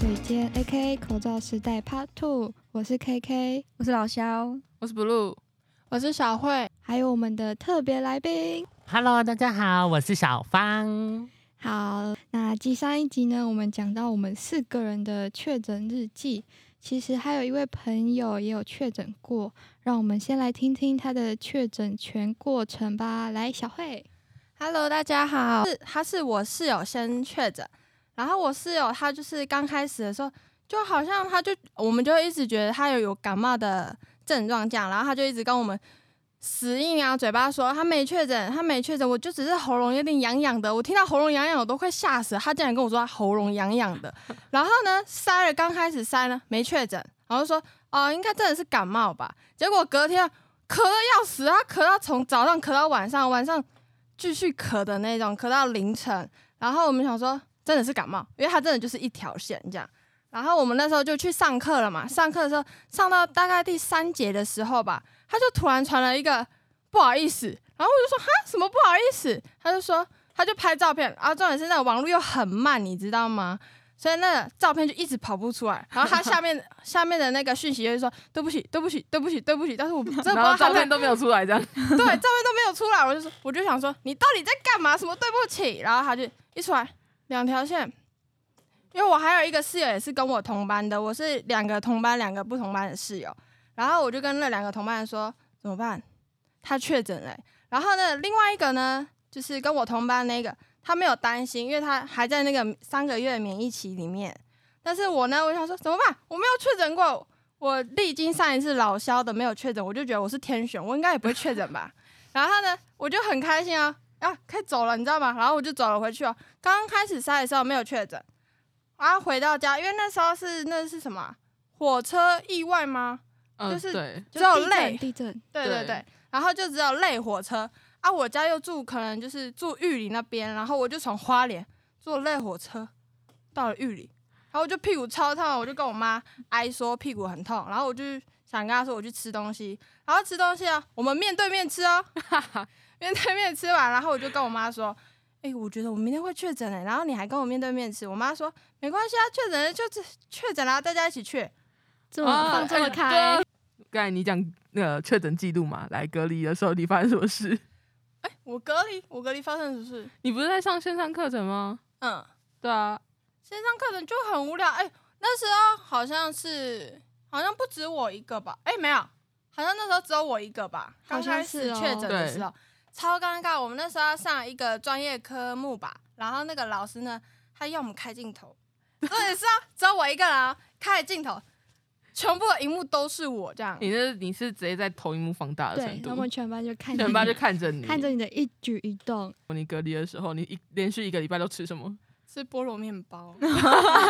A.K.A 口罩时代 Part Two，我是 K.K，我是老肖，我是 Blue，我是小慧，还有我们的特别来宾，Hello，大家好，我是小芳。好，那继上一集呢，我们讲到我们四个人的确诊日记，其实还有一位朋友也有确诊过，让我们先来听听他的确诊全过程吧。来，小慧，Hello，大家好，是他是我室友先确诊。然后我室友他就是刚开始的时候，就好像他就我们就一直觉得他有有感冒的症状这样，然后他就一直跟我们死硬啊嘴巴说他没确诊，他没确诊，我就只是喉咙有点痒痒的。我听到喉咙痒痒，我都快吓死了。他竟然跟我说他喉咙痒痒的，然后呢塞了，刚开始塞呢没确诊，然后说哦、呃、应该真的是感冒吧。结果隔天咳的要死，他咳到从早上咳到晚上，晚上继续咳的那种，咳到凌晨。然后我们想说。真的是感冒，因为他真的就是一条线这样。然后我们那时候就去上课了嘛，上课的时候上到大概第三节的时候吧，他就突然传了一个不好意思，然后我就说哈什么不好意思？他就说他就拍照片，然后重点是那个网络又很慢，你知道吗？所以那个照片就一直跑不出来。然后他下面 下面的那个讯息就是说对不起对不起对不起对不起，但是我真的不知道照片都没有出来这样。对，照片都没有出来，我就说我就想说你到底在干嘛？什么对不起？然后他就一出来。两条线，因为我还有一个室友也是跟我同班的，我是两个同班两个不同班的室友，然后我就跟那两个同班说怎么办？他确诊了，然后呢，另外一个呢，就是跟我同班那个，他没有担心，因为他还在那个三个月免疫期里面，但是我呢，我想说怎么办？我没有确诊过，我历经上一次老萧的没有确诊，我就觉得我是天选，我应该也不会确诊吧，然后呢，我就很开心啊。啊，可以走了，你知道吗？然后我就走了回去哦。刚刚开始筛的时候没有确诊，然后回到家，因为那时候是那是什么火车意外吗？嗯，就是对，只有累地震，对对对。然后就只有累火车啊，我家又住可能就是住玉里那边，然后我就从花莲坐累火车到了玉里，然后我就屁股超痛，我就跟我妈哀说屁股很痛，然后我就想跟她说我去吃东西，然后吃东西啊，我们面对面吃哦。面对面吃完，然后我就跟我妈说：“哎、欸，我觉得我明天会确诊哎。”然后你还跟我面对面吃，我妈说：“没关系啊，确诊了就是确诊了，大家一起去。”这么放这么开。刚才你讲那个确诊记录嘛，来隔离的时候你发生什么事？哎、欸，我隔离，我隔离发生什么事？你不是在上线上课程吗？嗯，对啊，线上课程就很无聊。哎、欸，那时候好像是好像不止我一个吧？哎、欸，没有，好像那时候只有我一个吧？刚开始确诊的时候。超尴尬！我们那时候要上一个专业科目吧，然后那个老师呢，他要我们开镜头，对，是啊，只有我一个人开镜头，全部的荧幕都是我这样。你是你是直接在投影幕放大的程度？对，他们全班就看，全班就看着你，看着你的一举一动。你隔离的时候，你一连续一个礼拜都吃什么？吃菠萝面包。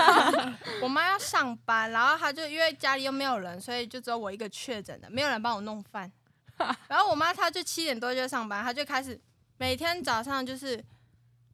我妈要上班，然后她就因为家里又没有人，所以就只有我一个确诊的，没有人帮我弄饭。然后我妈她就七点多就上班，她就开始每天早上就是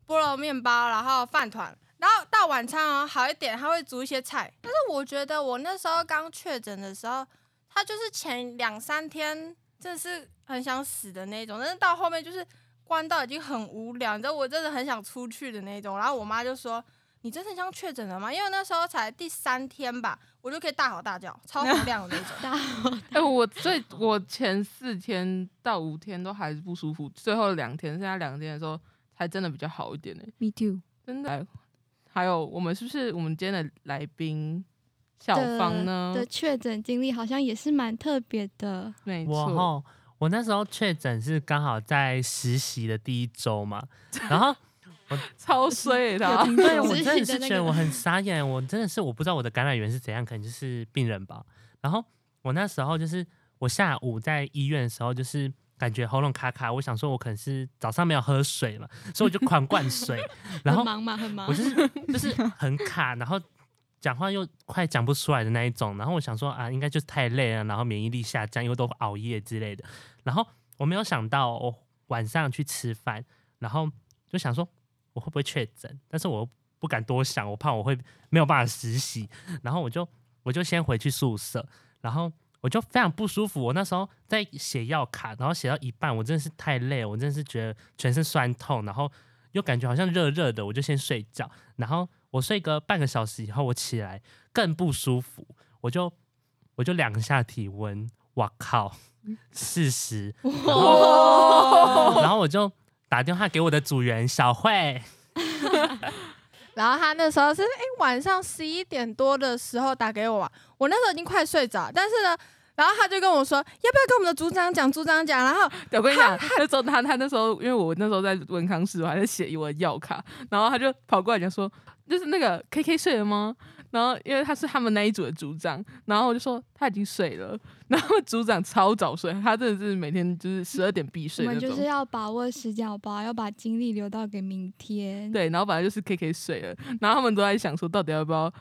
菠萝面包，然后饭团，然后到晚餐哦好一点，她会煮一些菜。但是我觉得我那时候刚确诊的时候，她就是前两三天真的是很想死的那种，但是到后面就是关到已经很无聊，你知道我真的很想出去的那种。然后我妈就说。你真的像确诊了吗？因为那时候才第三天吧，我就可以大吼大叫，超洪亮的那种。大吼大叫。哎、欸，我最我前四天到五天都还是不舒服，最后两天，剩下两天的时候才真的比较好一点呢。Me too，真的。还有我们是不是我们今天的来宾小芳呢？的确诊经历好像也是蛮特别的。没错。我我那时候确诊是刚好在实习的第一周嘛，然后。我 超衰的，他对我真的是觉得我很傻眼，我真的是我不知道我的感染源是怎样，可能就是病人吧。然后我那时候就是我下午在医院的时候，就是感觉喉咙卡卡，我想说我可能是早上没有喝水了，所以我就狂灌水。然后很忙嘛，很忙，我就是就是很卡，然后讲话又快讲不出来的那一种。然后我想说啊，应该就是太累了，然后免疫力下降，又都熬夜之类的。然后我没有想到，我晚上去吃饭，然后就想说。我会不会确诊？但是我又不敢多想，我怕我会没有办法实习。然后我就我就先回去宿舍，然后我就非常不舒服。我那时候在写药卡，然后写到一半，我真的是太累，我真的是觉得全身酸痛，然后又感觉好像热热的，我就先睡觉。然后我睡个半个小时以后，我起来更不舒服，我就我就量一下体温，哇靠，四十，然后我就打电话给我的组员小慧，然后他那时候是哎、欸、晚上十一点多的时候打给我，我那时候已经快睡着，但是呢。然后他就跟我说，要不要跟我们的组长讲？组长讲。然后我跟你讲，那时候他他那时候，因为我那时候在文康室，我还在写我的药卡。然后他就跑过来讲说，就是那个 K K 睡了吗？然后因为他是他们那一组的组长，然后我就说他已经睡了。然后组长超早睡，他真的是每天就是十二点必睡。我们就是要把握时间，好不好？要把精力留到给明天。对，然后本来就是 K K 睡了，然后他们都在想说，到底要不要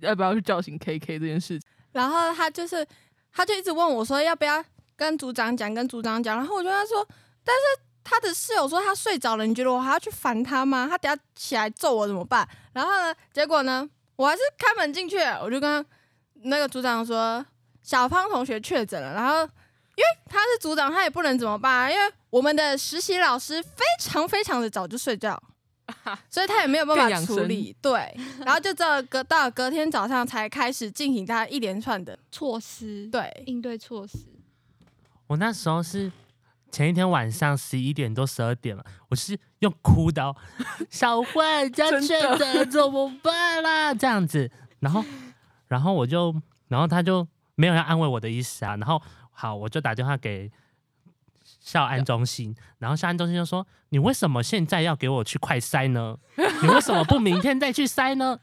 要不要去叫醒 K K 这件事情。然后他就是。他就一直问我说要不要跟组长讲，跟组长讲。然后我就跟他说，但是他的室友说他睡着了，你觉得我还要去烦他吗？他等下起来揍我怎么办？然后呢，结果呢，我还是开门进去，我就跟那个组长说，小芳同学确诊了。然后因为他是组长，他也不能怎么办啊，因为我们的实习老师非常非常的早就睡觉。所以他也没有办法处理，对，然后就这隔到隔天早上才开始进行他一连串的措施，对，应对措施。我那时候是前一天晚上十一点多十二点了，我是用哭的，小慧家确诊怎么办啦？这样子，然后然后我就，然后他就没有要安慰我的意思啊，然后好，我就打电话给。校安中心，然后校安中心就说：“你为什么现在要给我去快筛呢？你为什么不明天再去筛呢？”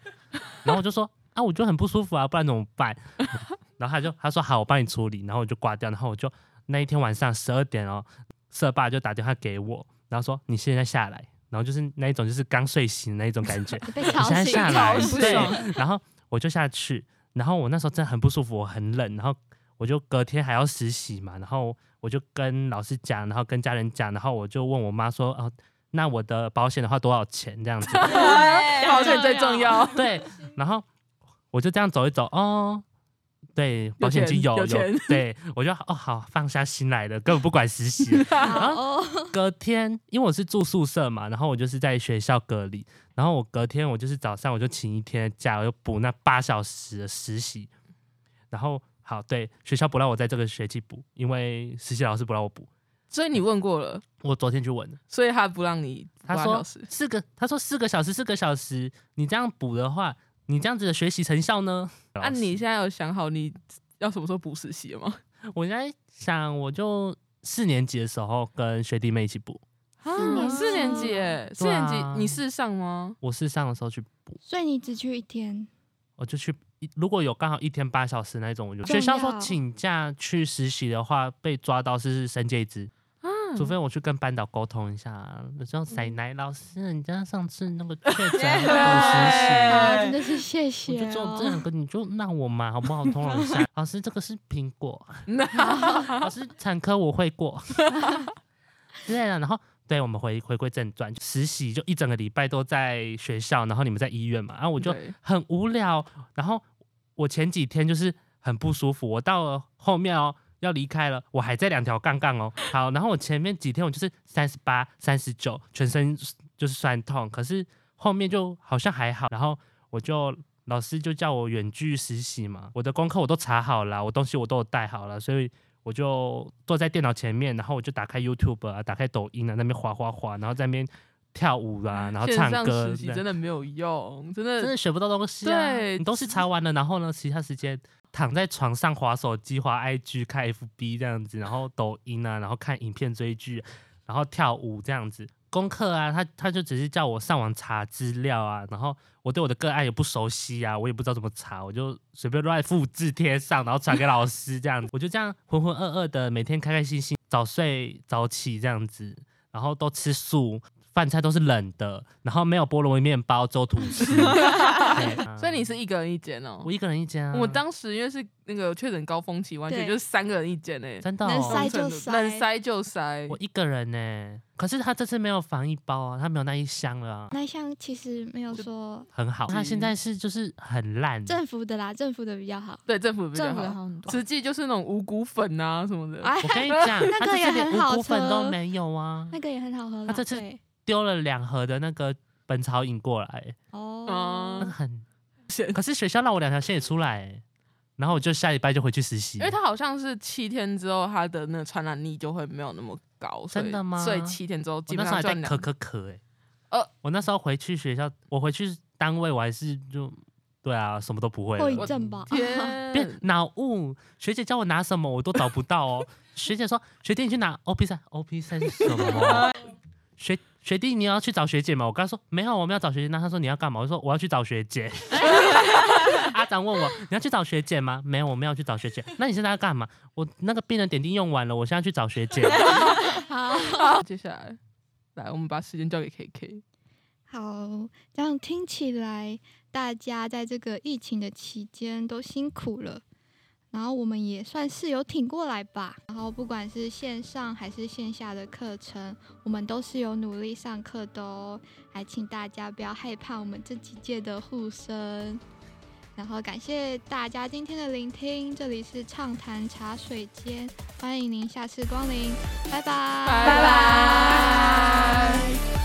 然后我就说：“啊，我就很不舒服啊，不然怎么办？”然后他就他说：“好，我帮你处理。”然后我就挂掉。然后我就那一天晚上十二点哦，社爸就打电话给我，然后说：“你现在下来。”然后就是那一种就是刚睡醒的那一种感觉，被吵醒，你现在下来，对。然后我就下去，然后我那时候真的很不舒服，我很冷，然后我就隔天还要实习嘛，然后。我就跟老师讲，然后跟家人讲，然后我就问我妈说：“哦，那我的保险的话多少钱？这样子，保险最重要。”对，然后我就这样走一走，哦，对，保险金有有，有，对，我就哦好放下心来了，根本不管实习。然后 隔天，因为我是住宿舍嘛，然后我就是在学校隔离，然后我隔天我就是早上我就请一天的假，我就补那八小时的实习，然后。好，对，学校不让我在这个学期补，因为实习老师不让我补，所以你问过了，我昨天去问了，所以他不让你补。他说四个，他说四个小时，四个小时，你这样补的话，你这样子的学习成效呢？那、啊、你现在有想好你要什么时候补实习了吗？我现在想，我就四年级的时候跟学弟妹一起补。啊，四年级，四年级，你试上吗？我试上的时候去补，所以你只去一天，我就去。如果有刚好一天八小时那种，我就学校说请假去实习的话，被抓到是申诫之，除非我去跟班导沟通一下，我说塞奶老师，你家上次那个确诊 实习啊，真的是谢谢、就做这两个，你就让我嘛，好不好？通融一下，老师这个是苹果，老师产科我会过，对了，然后。对，我们回回归正传，实习就一整个礼拜都在学校，然后你们在医院嘛，然后我就很无聊，然后我前几天就是很不舒服，我到了后面哦要离开了，我还在两条杠杠哦，好，然后我前面几天我就是三十八、三十九，全身就是酸痛，可是后面就好像还好，然后我就老师就叫我远距实习嘛，我的功课我都查好了，我东西我都有带好了，所以。我就坐在电脑前面，然后我就打开 YouTube 啊，打开抖音啊，那边滑滑滑，然后在那边跳舞啊，然后唱歌。实习真的没有用，真的真的学不到东西啊。对，你都是查完了，然后呢，其他时间躺在床上滑手机、滑 IG、看 FB 这样子，然后抖音啊，然后看影片追剧，然后跳舞这样子。功课啊，他他就只是叫我上网查资料啊，然后我对我的个案也不熟悉啊，我也不知道怎么查，我就随便乱复制贴上，然后传给老师这样子，我就这样浑浑噩噩的每天开开心心早睡早起这样子，然后都吃素。饭菜都是冷的，然后没有菠萝面包，粥吐司。所以你是一个人一间哦？我一个人一间啊。我当时因为是那个确诊高峰期，完全就是三个人一间诶，真的，能塞就塞，能塞就塞。我一个人呢，可是他这次没有防疫包啊，他没有那一箱了啊。那一箱其实没有说很好，他现在是就是很烂。政府的啦，政府的比较好。对，政府的比较好。实际就是那种五谷粉啊什么的。我跟你讲，那个也很好喝，五谷粉都没有啊。那个也很好喝。他这次。丢了两盒的那个本草饮过来，哦，那个嗯，很。线可是学校让我两条线也出来欸，然后我就下礼拜就回去实习。因为他好像是七天之后，他的那个传染力就会没有那么高，所以真的吗所以七天之后我基那时候还带本上就两可可可哎，呃我那时候回去学校，我回去单位我还是就对啊，什么都不会后了。遗症吧。天，变脑雾，学姐叫我拿什么我都找不到哦。学姐说：“学弟你去拿 OP 三，OP 三是什么？” 学学弟你要去找学姐吗？我刚说没有，我们要找学姐。那他说你要干嘛？我说我要去找学姐。阿长问我你要去找学姐吗？没有，我们要去找学姐。那你现在要干嘛？我那个病人点滴用完了，我现在去找学姐。好，接下来来，我们把时间交给 KK。好，这样听起来，大家在这个疫情的期间都辛苦了，然后我们也算是有挺过来吧。然后不管是线上还是线下的课程，我们都是有努力上课的哦。还请大家不要害怕我们这几届的护生。然后感谢大家今天的聆听，这里是畅谈茶水间，欢迎您下次光临，拜拜，拜拜。